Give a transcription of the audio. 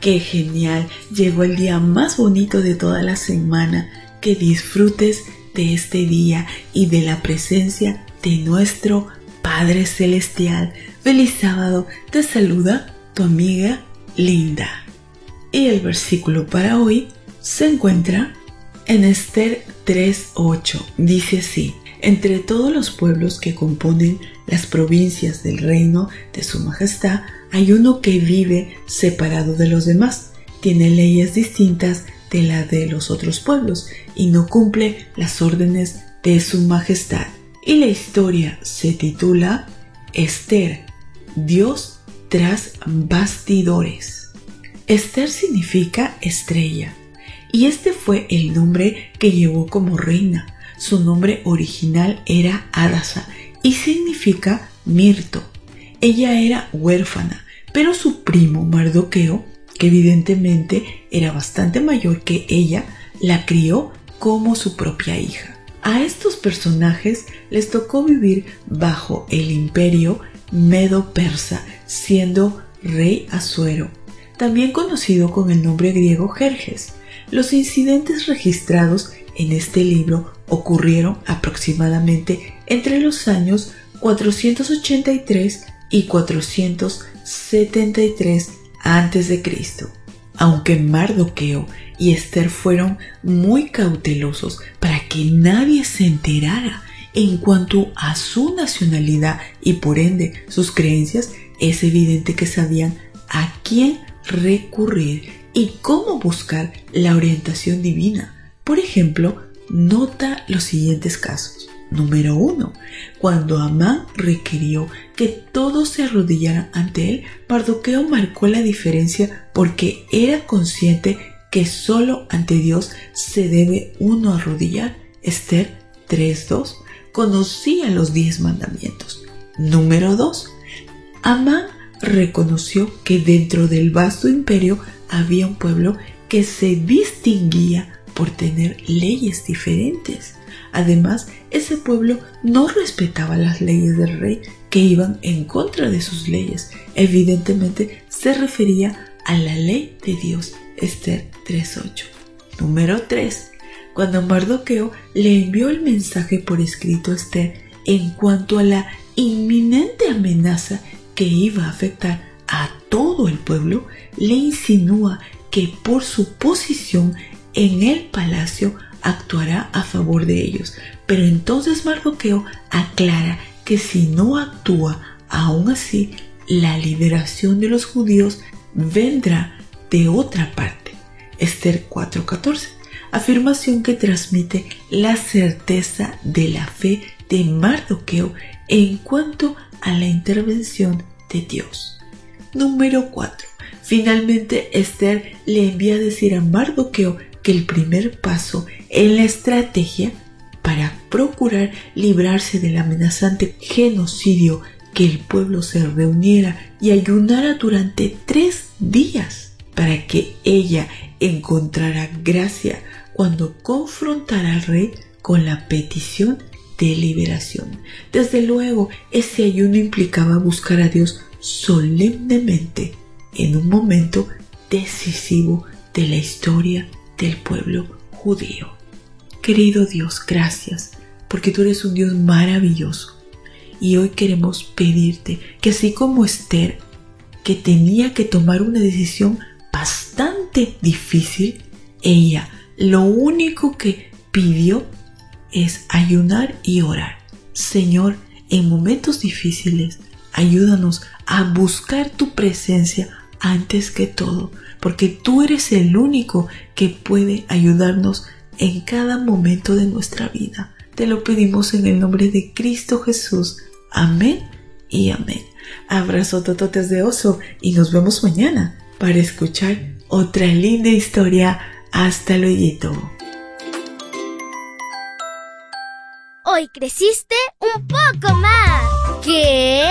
Qué genial, llegó el día más bonito de toda la semana. Que disfrutes de este día y de la presencia de nuestro Padre Celestial. Feliz sábado, te saluda tu amiga Linda. Y el versículo para hoy se encuentra en Esther 3.8. Dice así, entre todos los pueblos que componen las provincias del reino de su majestad, hay uno que vive separado de los demás, tiene leyes distintas de las de los otros pueblos y no cumple las órdenes de su majestad. Y la historia se titula Esther, Dios tras bastidores. Esther significa estrella y este fue el nombre que llevó como reina. Su nombre original era Adasa y significa mirto. Ella era huérfana, pero su primo Mardoqueo, que evidentemente era bastante mayor que ella, la crió como su propia hija. A estos personajes les tocó vivir bajo el imperio medo-persa, siendo rey Asuero, también conocido con el nombre griego Jerjes. Los incidentes registrados en este libro ocurrieron aproximadamente entre los años 483 y 473 a.C. Aunque Mardoqueo y Esther fueron muy cautelosos para que nadie se enterara en cuanto a su nacionalidad y por ende sus creencias, es evidente que sabían a quién recurrir y cómo buscar la orientación divina. Por ejemplo, nota los siguientes casos. Número 1. Cuando Amán requirió que todos se arrodillaran ante él, Mardoqueo marcó la diferencia porque era consciente que solo ante Dios se debe uno arrodillar. Esther 3.2 conocía los diez mandamientos. Número 2. Amán reconoció que dentro del vasto imperio había un pueblo que se distinguía por tener leyes diferentes. Además, ese pueblo no respetaba las leyes del rey que iban en contra de sus leyes. Evidentemente se refería a la ley de Dios, Esther 3.8. Número 3. Cuando Mardoqueo le envió el mensaje por escrito a Esther en cuanto a la inminente amenaza que iba a afectar a todo el pueblo, le insinúa que por su posición en el palacio actuará a favor de ellos. Pero entonces Mardoqueo aclara que si no actúa aún así, la liberación de los judíos vendrá de otra parte. Esther 4:14, afirmación que transmite la certeza de la fe de Mardoqueo en cuanto a la intervención de Dios. Número 4. Finalmente Esther le envía a decir a Mardoqueo el primer paso en la estrategia para procurar librarse del amenazante genocidio que el pueblo se reuniera y ayunara durante tres días para que ella encontrara gracia cuando confrontara al rey con la petición de liberación. Desde luego, ese ayuno implicaba buscar a Dios solemnemente en un momento decisivo de la historia del pueblo judío. Querido Dios, gracias, porque tú eres un Dios maravilloso. Y hoy queremos pedirte que así como Esther, que tenía que tomar una decisión bastante difícil, ella lo único que pidió es ayunar y orar. Señor, en momentos difíciles, ayúdanos a buscar tu presencia antes que todo, porque tú eres el único que puede ayudarnos en cada momento de nuestra vida. Te lo pedimos en el nombre de Cristo Jesús. Amén y amén. Abrazo tototes de oso y nos vemos mañana para escuchar otra linda historia. Hasta luego. Hoy creciste un poco más. ¿Qué?